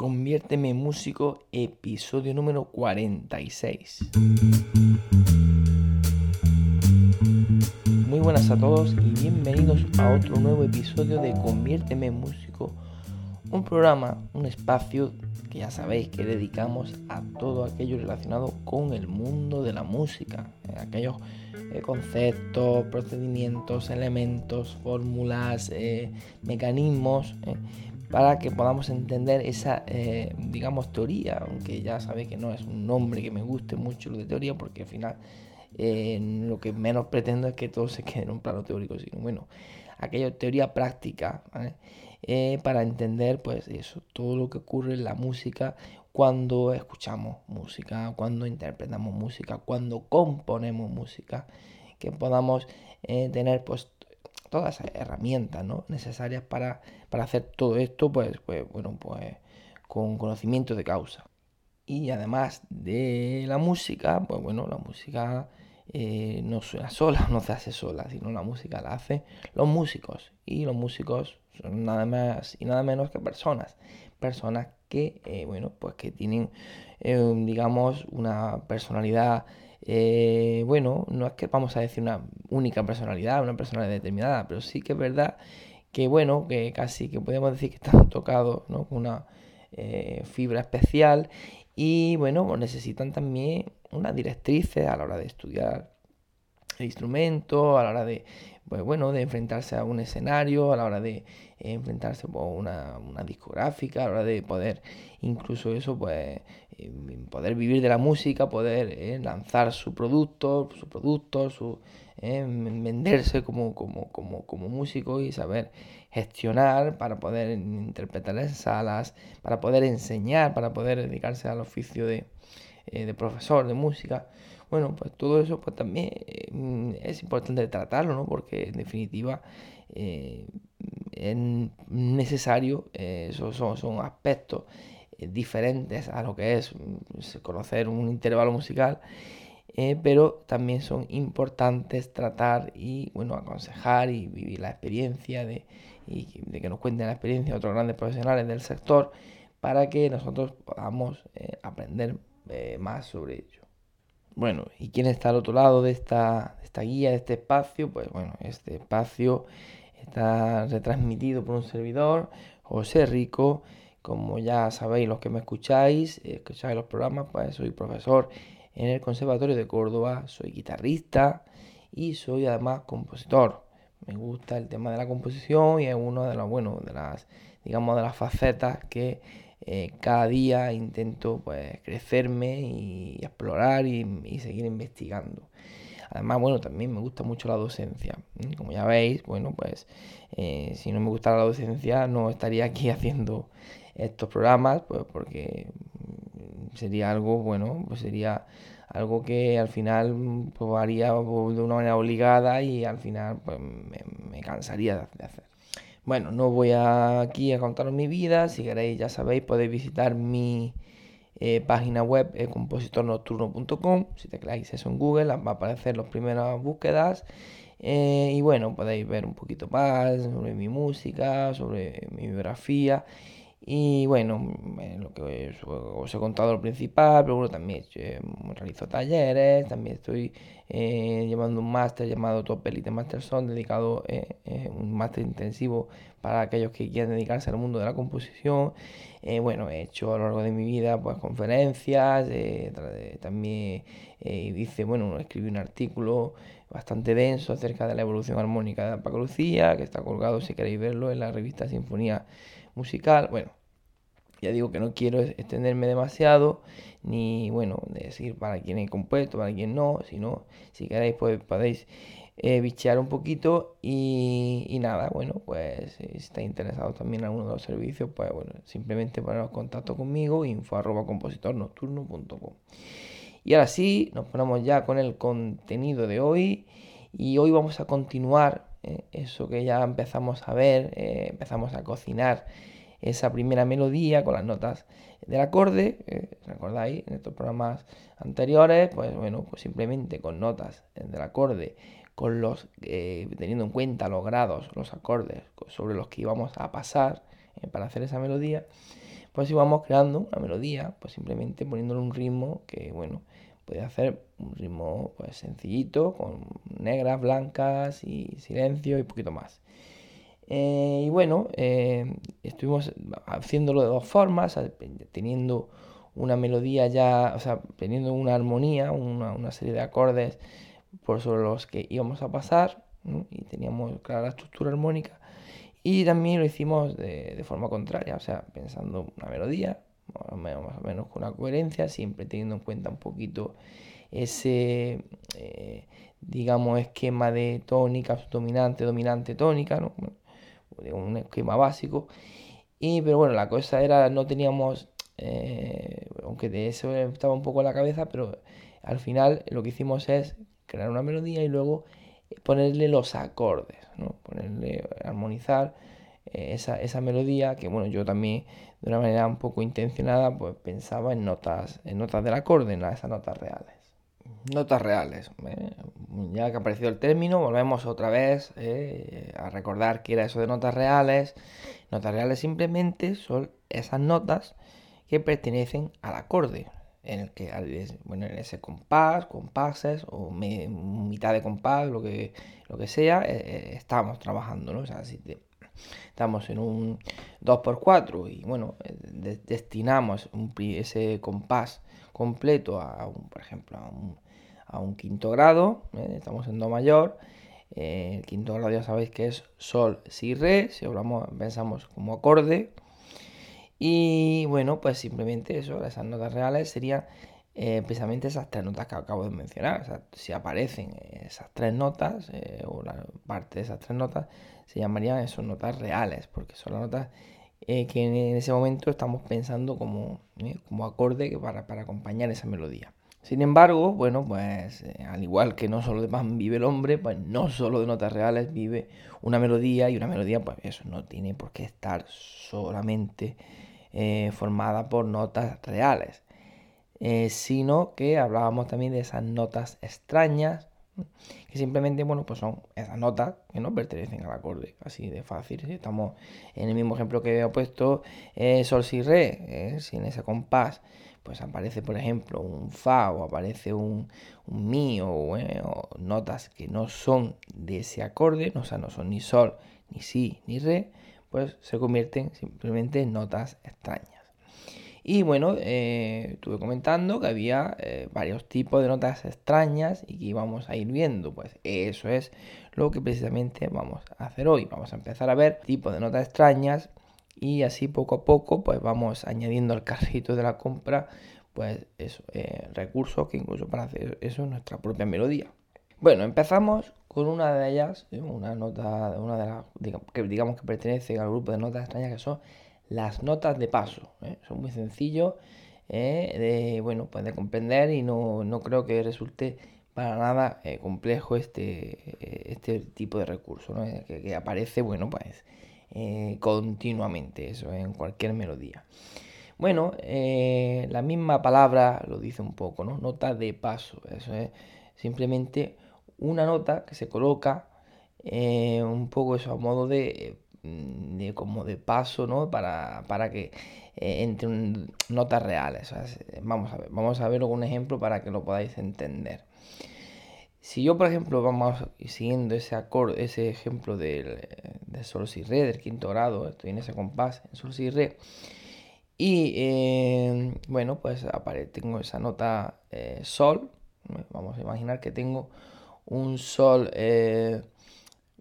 Conviérteme en músico, episodio número 46. Muy buenas a todos y bienvenidos a otro nuevo episodio de Conviérteme en músico, un programa, un espacio que ya sabéis que dedicamos a todo aquello relacionado con el mundo de la música, eh, aquellos eh, conceptos, procedimientos, elementos, fórmulas, eh, mecanismos, para que podamos entender esa, digamos, teoría, aunque ya sabéis que no es un nombre que me guste mucho lo de teoría, porque al final lo que menos pretendo es que todo se quede en un plano teórico, sino bueno, aquella teoría práctica, ¿vale? Eh, para entender pues eso, todo lo que ocurre en la música cuando escuchamos música, cuando interpretamos música, cuando componemos música, que podamos eh, tener pues todas esas herramientas ¿no? necesarias para, para, hacer todo esto pues, pues bueno pues con conocimiento de causa. Y además de la música, pues bueno, la música eh, no suena sola, no se hace sola, sino la música la hacen los músicos. Y los músicos son nada más y nada menos que personas. Personas que, eh, bueno, pues que tienen, eh, digamos, una personalidad, bueno, no es que vamos a decir una única personalidad, una personalidad determinada, pero sí que es verdad que, bueno, que casi que podemos decir que están tocados, ¿no? Con una fibra especial y, bueno, pues necesitan también unas directrices a la hora de estudiar el instrumento, a la hora de, pues bueno, de enfrentarse a un escenario, a la hora de enfrentarse a una, una, discográfica, a la hora de poder incluso eso, pues em, poder vivir de la música, poder eh, lanzar su producto, su producto, su, eh, venderse como, como, como, como músico y saber gestionar para poder interpretar en salas, para poder enseñar, para poder dedicarse al oficio de, eh, de profesor de música. Bueno, pues todo eso pues también eh, es importante tratarlo, ¿no? Porque en definitiva es necesario, son, son, aspectos diferentes a lo que es mm, conocer un intervalo musical, pero también son importantes tratar y, bueno, aconsejar y vivir la experiencia de, y de que nos cuenten la experiencia de otros grandes profesionales del sector para que nosotros podamos aprender eh, más sobre ello. Bueno, ¿y quién está al otro lado de esta, esta guía, de este espacio? Pues bueno, este espacio está retransmitido por un servidor, José Rico. Como ya sabéis los que me escucháis, escucháis los programas, pues soy profesor en el Conservatorio de Córdoba, soy guitarrista y soy además compositor. Me gusta el tema de la composición y es uno de las, bueno, de las, digamos, de las facetas que eh, cada día intento pues crecerme y explorar y, seguir investigando. Además, bueno, también me gusta mucho la docencia. Como ya veis, bueno, pues eh, si no me gustara la docencia no estaría aquí haciendo estos programas, pues porque mm, sería algo, bueno, pues sería algo que al final pues, haría de una manera obligada y al final pues me, me cansaría de hacer. Bueno, no voy aquí a contaros mi vida. Si queréis, ya sabéis, podéis visitar mi eh, página web, eh, compositornocturno.com. Si tecláis eso en Google, va a aparecer las primeras búsquedas. Eh, y bueno, podéis ver un poquito más sobre mi música, sobre mi biografía. Y bueno, lo que os, he contado lo principal, pero bueno, también realizo talleres, también estoy eh, llevando un máster llamado Top Elite Master Son, dedicado, eh, eh, un máster intensivo para aquellos que quieran dedicarse al mundo de la composición. bueno, he hecho a lo largo de mi vida pues conferencias, también hice, bueno, escribí un artículo bastante denso acerca de la evolución armónica de Paco Lucía, que está colgado si queréis verlo en la revista Sinfonía Musical. Bueno, ya digo que no quiero extenderme demasiado, ni bueno, decir para quién he compuesto, para quién no, sino si queréis pues podéis eh, bichear un poquito y, nada, bueno, pues si está interesado también en alguno de los servicios, pues bueno, simplemente poneros contacto conmigo, info arroba compositornocturno.com. Y ahora sí, nos ponemos ya con el contenido de hoy y hoy vamos a continuar eh, eso que ya empezamos a ver, eh, empezamos a cocinar esa primera melodía con las notas del acorde, ¿recordáis? En estos programas anteriores, pues bueno, pues simplemente con notas del acorde con los, eh, teniendo en cuenta los grados, los acordes sobre los que íbamos a pasar eh, para hacer esa melodía, pues íbamos creando una melodía, pues simplemente poniéndole un ritmo que, bueno, puede hacer un ritmo pues sencillito, con negras, blancas y silencio y poquito más. Eh, y bueno, estuvimos haciéndolo de dos formas, teniendo una melodía ya, o sea, teniendo una armonía, una, una serie de acordes por sobre los que íbamos a pasar y teníamos clara la estructura armónica. Y también lo hicimos de, forma contraria, o sea, pensando una melodía, más o, menos, con una coherencia, siempre teniendo en cuenta un poquito ese, eh, digamos, esquema de tónica, dominante, dominante, tónica, ¿no? Un esquema básico. Y, pero bueno, la cosa era, no teníamos, eh, aunque de eso estaba un poco en la cabeza, pero al final lo que hicimos es crear una melodía y luego ponerle los acordes, ¿no? ponerle, armonizar eh, esa, melodía que bueno, yo también de una manera un poco intencionada pues pensaba en notas, en notas del acorde, en esas notas reales. Notas reales. ¿eh? Ya que ha aparecido el término, volvemos otra vez a recordar que era eso de notas reales. Notas reales simplemente son esas notas que pertenecen al acorde en el que bueno, en ese compás, compases o mitad de compás, lo que, lo que sea, eh, eh, estamos trabajando, ¿no? O sea, si estamos en un 2x4 y bueno, eh, destinamos ese compás completo a un, por ejemplo, a un, quinto grado, estamos en Do mayor, el quinto grado ya sabéis que es Sol, Si, Re, si hablamos, pensamos como acorde, y bueno, pues simplemente eso, esas notas reales serían eh, precisamente esas tres notas que acabo de mencionar. Si aparecen esas tres notas, eh, o la parte de esas tres notas, se llamarían esas notas reales, porque son las notas eh, que en ese momento estamos pensando como, como acorde para, para acompañar esa melodía. Sin embargo, bueno, pues al igual que no solo de pan vive el hombre, pues no solo de notas reales vive una melodía y una melodía, pues eso no tiene por qué estar solamente eh, formada por notas reales, eh, sino que hablábamos también de esas notas extrañas, que simplemente, bueno, pues son esas notas que no pertenecen al acorde, así de fácil. Estamos en el mismo ejemplo que he puesto, eh, sol, si, re, si en ese compás pues aparece, por ejemplo, un fa o aparece un, mi o, notas que no son de ese acorde, o sea, no son ni sol, ni si, ni re, pues se convierten simplemente en notas extrañas. Y bueno, eh, estuve comentando que había eh, varios tipos de notas extrañas y que íbamos a ir viendo. Pues eso es lo que precisamente vamos a hacer hoy. Vamos a empezar a ver tipos de notas extrañas y así poco a poco pues vamos añadiendo al carrito de la compra pues eso, eh, recursos que incluso para hacer eso nuestra propia melodía. Bueno, empezamos con una de ellas, una nota, una de las que digamos que pertenece al grupo de notas extrañas que son las notas de paso. ¿eh? Son muy sencillos ¿eh? de, bueno, pues de comprender y no, creo que resulte para nada eh, complejo este, este tipo de recurso que, aparece bueno, pues, continuamente, eso en cualquier melodía. Bueno, la misma palabra lo dice un poco, ¿no? Nota de paso. Eso es simplemente una nota que se coloca eh, un poco eso a modo de, mm, como de paso, ¿no? Para, que eh, entre notas reales. vamos a ver, vamos a con un ejemplo para que lo podáis entender. Si yo, por ejemplo, vamos siguiendo ese acorde, ese ejemplo del, de sol si re, del quinto grado, estoy en ese compás, en sol si re, y eh, bueno, pues tengo esa nota sol, vamos a imaginar que tengo un sol, eh,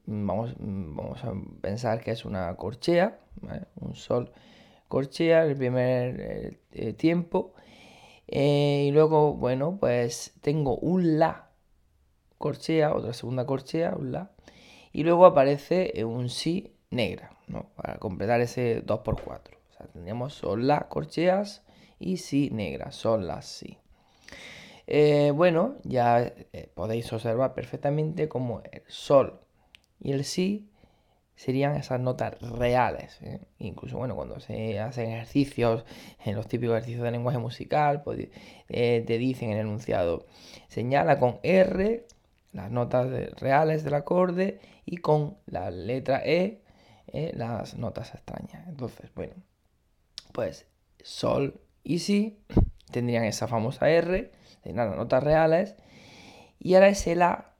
vamos, vamos, a pensar que es una corchea, un sol corchea el primer eh, eh, tiempo. y luego, bueno, pues tengo un la, corchea, otra segunda corchea, un La, y luego aparece un Si negra, ¿no? Para completar ese 2x4. O sea, tendríamos Sol, La, corcheas y Si negra, Sol, La, Si. Eh, bueno, ya eh, podéis observar perfectamente como el Sol y el Si serían esas notas reales. ¿eh? Incluso, bueno, cuando se hacen ejercicios, en los típicos ejercicios de lenguaje musical, pues, te dicen en el enunciado, señala con R las notas reales del acorde y con la letra E eh, las notas extrañas. Entonces, bueno, pues Sol y Si tendrían esa famosa R, tendrían las notas reales, y ahora ese La,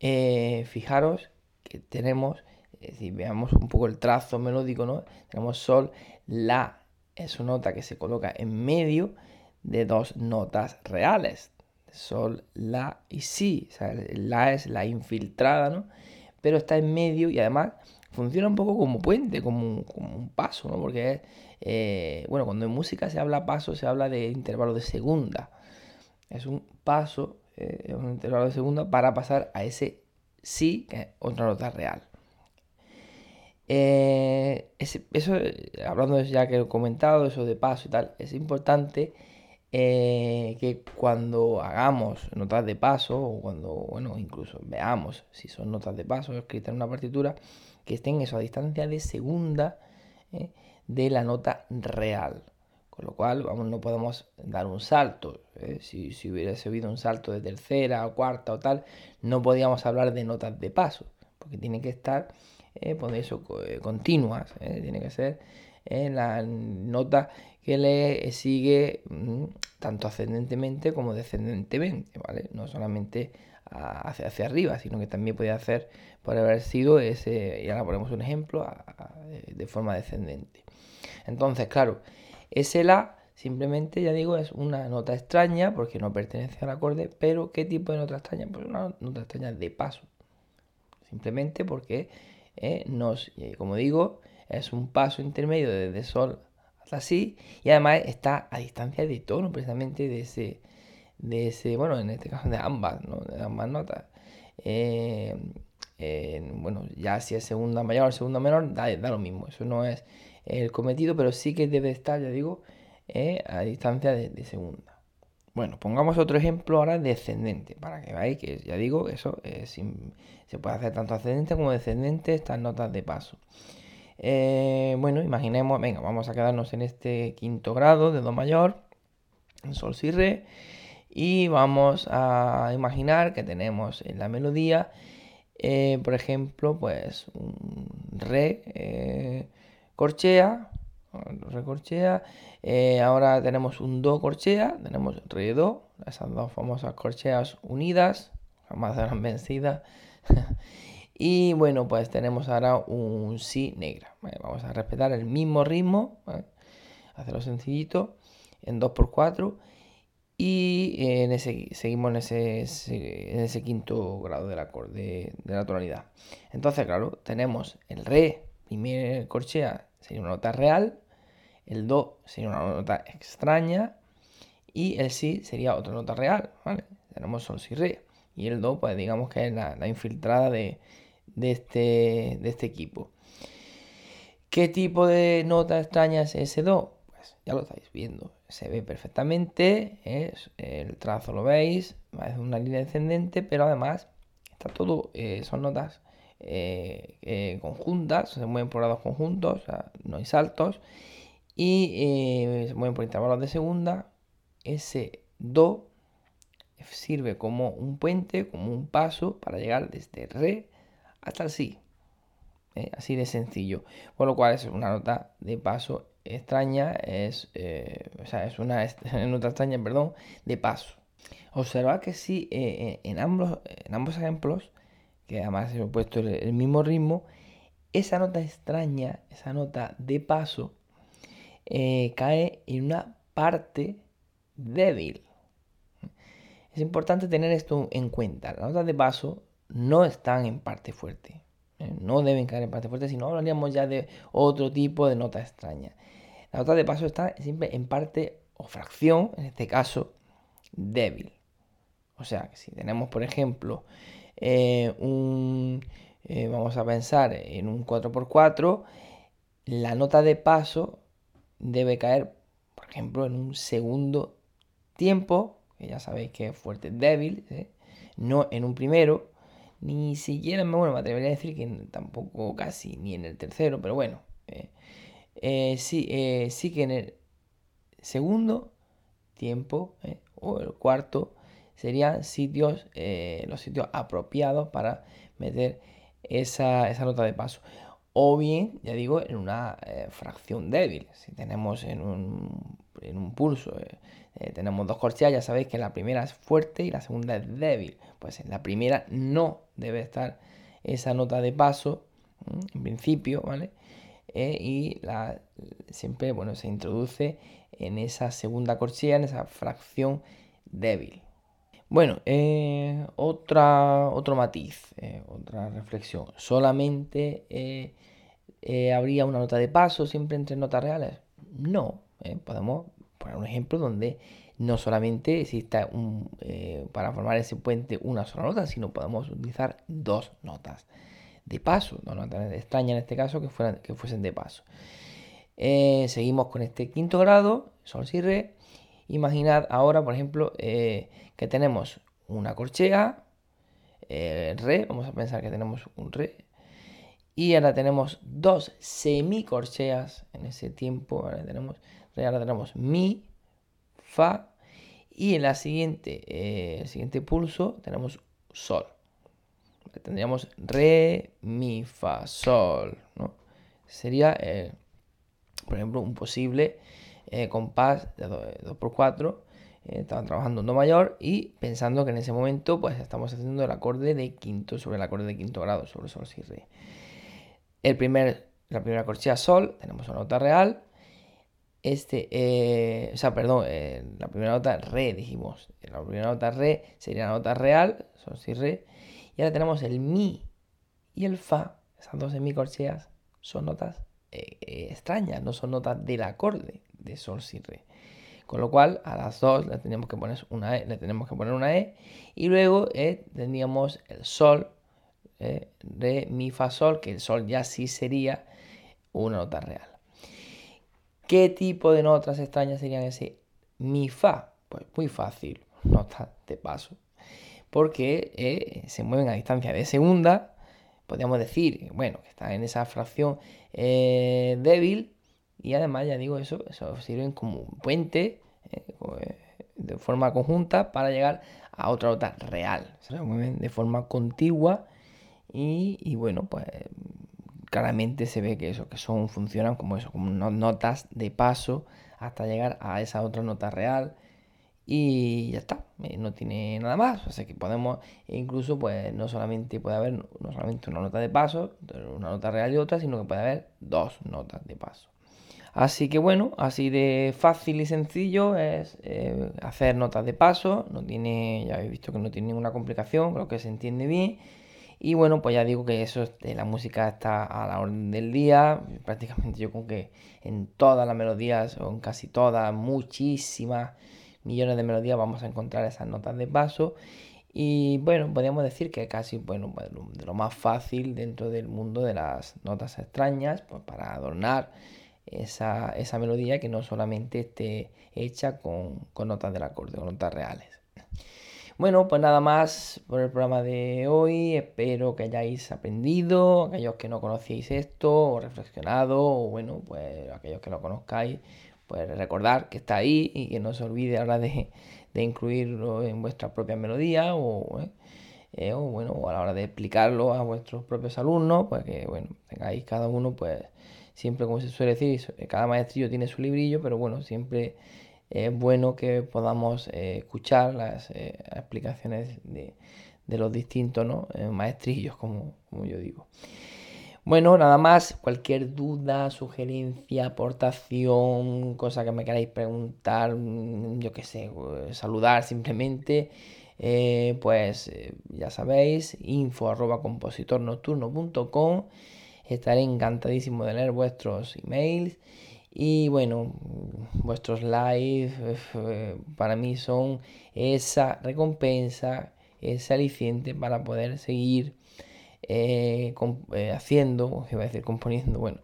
eh, fijaros que tenemos, si veamos un poco el trazo melódico, ¿no? Tenemos Sol, La es una nota que se coloca en medio de dos notas reales, Sol, La y Si. La es la infiltrada, ¿no? Pero está en medio y además funciona un poco como puente, como un, paso, ¿no? Porque, eh, bueno, cuando en música se habla paso, se habla de intervalo de segunda. Es un paso, eh, un intervalo de segunda para pasar a ese Si, que es otra nota real. Eh, eso, hablando ya que he comentado, eso de paso y tal, es importante eh, que cuando hagamos notas de paso o cuando, bueno, incluso veamos si son notas de paso escritas en una partitura, que estén eso a distancia de segunda eh, de la nota real. Con lo cual, vamos, no podemos dar un salto. Eh, si, si, hubiese habido un salto de tercera o cuarta o tal, no podíamos hablar de notas de paso, porque tiene que estar, pues eso, continuas, tiene que ser la nota que le sigue mm, tanto ascendentemente como descendentemente, ¿vale? No solamente hacia, hacia arriba, sino que también puede hacer, por haber sido ese, y ahora ponemos un ejemplo, de forma descendente. Entonces, claro, ese La simplemente, ya digo, es una nota extraña porque no pertenece al acorde, pero ¿qué tipo de nota extraña? Pues una nota extraña de paso. Simplemente porque eh, nos, como digo, es un paso intermedio desde Sol Si y además está a distancia de tono precisamente de ese, de ese bueno, en este caso de ambas, ¿no? de ambas notas. Eh, bueno, ya si es segunda mayor o segunda menor, da, da, lo mismo, eso no es el cometido, pero sí que debe estar, ya digo, eh, a distancia de, segunda. Bueno, pongamos otro ejemplo ahora descendente, para que veáis que ya digo, eso se puede hacer tanto ascendente como descendente estas notas de paso. Eh, bueno, imaginemos, venga, vamos a quedarnos en este quinto grado de Do mayor, Sol, Si, Re, y vamos a imaginar que tenemos en la melodía, eh, por ejemplo, pues un Re eh, corchea, Re corchea, ahora tenemos un Do corchea, tenemos Re Do, esas dos famosas corcheas unidas, jamás serán vencidas. Y bueno, pues tenemos ahora un Si negra. vamos a respetar el mismo ritmo, hacerlo sencillito, en 2x4. Y en ese, seguimos en ese, quinto grado del acorde, de la tonalidad. Entonces, claro, tenemos el Re, primer corchea, sería una nota real. El Do sería una nota extraña. Y el Si sería otra nota real. Tenemos Sol, Si, Re. Y el Do, pues digamos que es la infiltrada de, de este, de este equipo. ¿Qué tipo de nota extraña es ese Do? Pues ya lo estáis viendo, se ve perfectamente, es, el trazo lo veis, es una línea descendente, pero además está todo, eh, son notas eh, eh, conjuntas, se mueven por lados conjuntos, no hay saltos, y se mueven por intervalos de segunda. Ese Do sirve como un puente, como un paso para llegar desde Re hasta el Si. ¿eh? Así de sencillo. Por lo cual es una nota de paso extraña, es, eh, o sea, es una nota extraña, perdón, de paso. Observad que si eh, en, ambos, en ambos ejemplos, que además he puesto el, mismo ritmo, esa nota extraña, esa nota de paso, cae en una parte débil. Es importante tener esto en cuenta. La nota de paso no están en parte fuerte. ¿eh? No deben caer en parte fuerte, sino hablaríamos ya de otro tipo de nota extraña. La nota de paso está siempre en parte o fracción, en este caso, débil. O sea, que si tenemos, por ejemplo, eh, un, eh, vamos a pensar en un 4x4, la nota de paso debe caer, por ejemplo, en un segundo tiempo, que ya sabéis que es fuerte débil, no en un primero, ni siquiera, bueno, me atrevería a decir que tampoco casi ni en el tercero, pero bueno, sí, sí que en el segundo tiempo o el cuarto serían sitios, eh, los sitios apropiados para meter esa, nota de paso. O bien, ya digo, en una eh, fracción débil. Si tenemos en un, en un pulso, eh, tenemos dos corcheas, ya sabéis que la primera es fuerte y la segunda es débil. Pues en la primera no debe estar esa nota de paso, en principio, ¿vale? y la, siempre, bueno, se introduce en esa segunda corchea, en esa fracción débil. Bueno, eh, otra, otro matiz, eh, otra reflexión. ¿Solamente eh, habría una nota de paso siempre entre notas reales? No, podemos poner un ejemplo donde no solamente exista un, para formar ese puente una sola nota, sino podemos utilizar dos notas de paso, dos notas extrañas en este caso que, fueran, que fuesen de paso. seguimos con este quinto grado, sol, si, re. Imaginad ahora, por ejemplo, eh, que tenemos una corchea, eh, re, vamos a pensar que tenemos un re, y ahora tenemos dos semicorcheas en ese tiempo, ahora tenemos ahora tenemos mi, fa, y en la siguiente, eh, el siguiente pulso tenemos sol. Tendríamos re, mi, fa, sol, ¿no? Sería, por ejemplo, un posible eh, compás de 2x4, eh, estaban trabajando en Do mayor y pensando que en ese momento pues estamos haciendo el acorde de quinto sobre el acorde de quinto grado, sobre sol, si, re. El primer, la primera corchea sol, tenemos una nota real. Este, eh, o sea, perdón, la primera nota re, dijimos. La primera nota re sería la nota real, sol, si, re. Y ahora tenemos el mi y el fa, esas dos semicorcheas son notas extrañas, no son notas del acorde, de sol, si, re. Con lo cual a las dos le tenemos que poner una E, le tenemos que poner una E y luego eh, tendríamos el sol, eh, re, mi, fa, sol, que el sol ya sí sería una nota real. ¿Qué tipo de notas extrañas serían ese mi, fa? Pues muy fácil, notas de paso. Porque eh, se mueven a distancia de segunda, podríamos decir, bueno, que está en esa fracción débil, y además, ya digo, eso, eso sirven como un puente eh, eh, de forma conjunta para llegar a otra nota real. Se mueven de forma contigua y, bueno, pues claramente se ve que eso, que son, funcionan como eso, como notas de paso hasta llegar a esa otra nota real y ya está, no tiene nada más, o que podemos incluso pues no solamente puede haber no solamente una nota de paso, una nota real y otra, sino que puede haber dos notas de paso. Así que bueno, así de fácil y sencillo es eh, hacer notas de paso, no tiene, ya habéis visto que no tiene ninguna complicación, creo que se entiende bien. Y bueno, pues ya digo que eso, de la música está a la orden del día, prácticamente yo creo que en todas las melodías, o en casi todas, muchísimas millones de melodías vamos a encontrar esas notas de paso. Y bueno, podríamos decir que casi bueno, pues, de lo más fácil dentro del mundo de las notas extrañas, pues para adornar esa, esa melodía que no solamente esté hecha con, notas del acorde, con notas reales. Bueno, pues nada más por el programa de hoy. Espero que hayáis aprendido, aquellos que no conocíais esto, o reflexionado, o bueno, pues aquellos que lo conozcáis, pues recordar que está ahí y que no se olvide ahora de, de incluirlo en vuestra propia melodía o, eh, eh, o, bueno, a la hora de explicarlo a vuestros propios alumnos, pues que bueno, tengáis cada uno pues siempre como se suele decir, cada maestrillo tiene su librillo, pero bueno, siempre es bueno que podamos eh, escuchar las eh, explicaciones de, los distintos eh, maestrillos, como, como yo digo. Bueno, nada más, cualquier duda, sugerencia, aportación, cosa que me queráis preguntar, mm, yo qué sé, saludar simplemente, pues ya sabéis, info arroba compositornocturno.com Estaré encantadísimo de leer vuestros emails. Y bueno, vuestros live eh, para mí son esa recompensa, ese aliciente para poder seguir eh, eh, haciendo, iba a decir componiendo, bueno,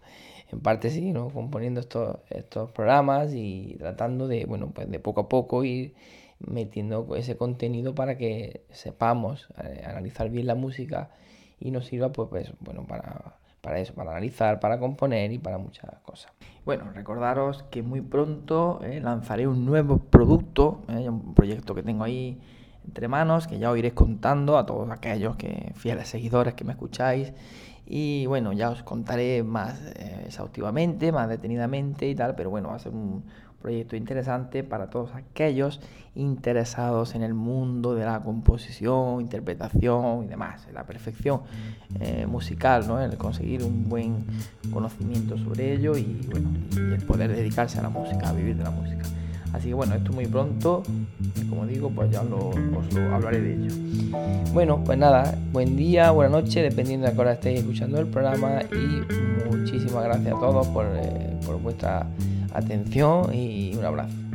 en parte sí, ¿no? Componiendo estos, estos programas y tratando de, bueno, pues de poco a poco ir metiendo ese contenido para que sepamos analizar bien la música y nos sirva, pues, pues bueno, para para eso, para analizar, para componer y para muchas cosas. Bueno, recordaros que muy pronto eh, lanzaré un nuevo producto, eh, un proyecto que tengo ahí entre manos, que ya os iré contando a todos aquellos que fieles seguidores que me escucháis. Y bueno, ya os contaré más eh, exhaustivamente, más detenidamente y tal, pero bueno, va a ser un, proyecto interesante para todos aquellos interesados en el mundo de la composición, interpretación y demás, en la perfección eh, musical, ¿no? el conseguir un buen conocimiento sobre ello y, bueno, el poder dedicarse a la música, a vivir de la música. Así que bueno, esto muy pronto, como digo, pues ya os lo hablaré de ello. Bueno, pues nada, buen día, buena noche, dependiendo de a qué hora estéis escuchando el programa y muchísimas gracias a todos por, eh, por vuestra atención y un abrazo.